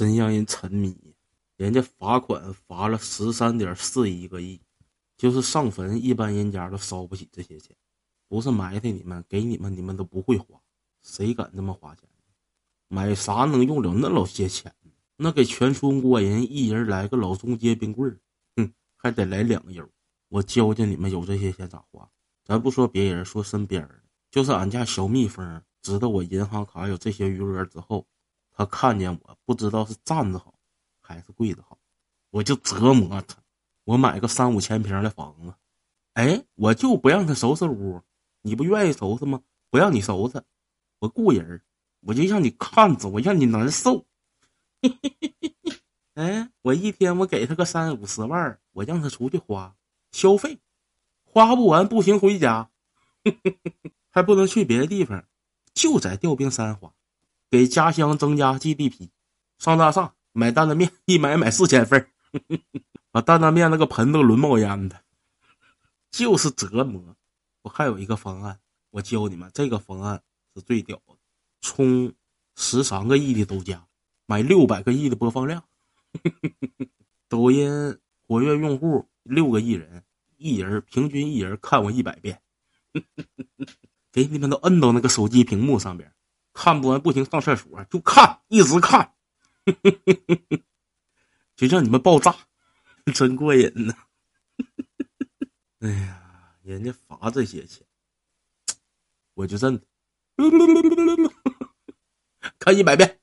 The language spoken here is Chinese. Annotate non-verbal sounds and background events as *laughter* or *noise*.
真让人沉迷。人家罚款罚了十三点四一个亿，就是上坟，一般人家都烧不起这些钱。不是埋汰你们，给你们，你们都不会花。谁敢这么花钱？买啥能用了那老些钱？那给全村国人一人来个老中街冰棍哼，还得来两个我教教你们有这些钱咋花。咱不说别人，说身边的，就是俺家小蜜蜂，知道我银行卡有这些余额之后，他看见我不知道是站着好。还是跪着好，我就折磨他。我买个三五千平的房子，哎，我就不让他收拾屋。你不愿意收拾吗？不让你收拾，我雇人，我就让你看着，我让你难受。*laughs* 哎，我一天我给他个三五十万，我让他出去花消费，花不完不行回家，*laughs* 还不能去别的地方，就在吊冰山花，给家乡增加 GDP，上大厦。买担担面，一买买四千份 *laughs* 把担担面那个盆都轮冒烟的，就是折磨。我还有一个方案，我教你们，这个方案是最屌的，充十三个亿的抖加，买六百个亿的播放量。*laughs* 抖音活跃用户六个亿人，一人平均一人看我一百遍，*laughs* 给你们都摁到那个手机屏幕上边，看不完不行，上厕所就看，一直看。*laughs* 就让你们爆炸，真过瘾呢！*laughs* 哎呀，人家罚这些钱，我就认，*laughs* 看一百遍。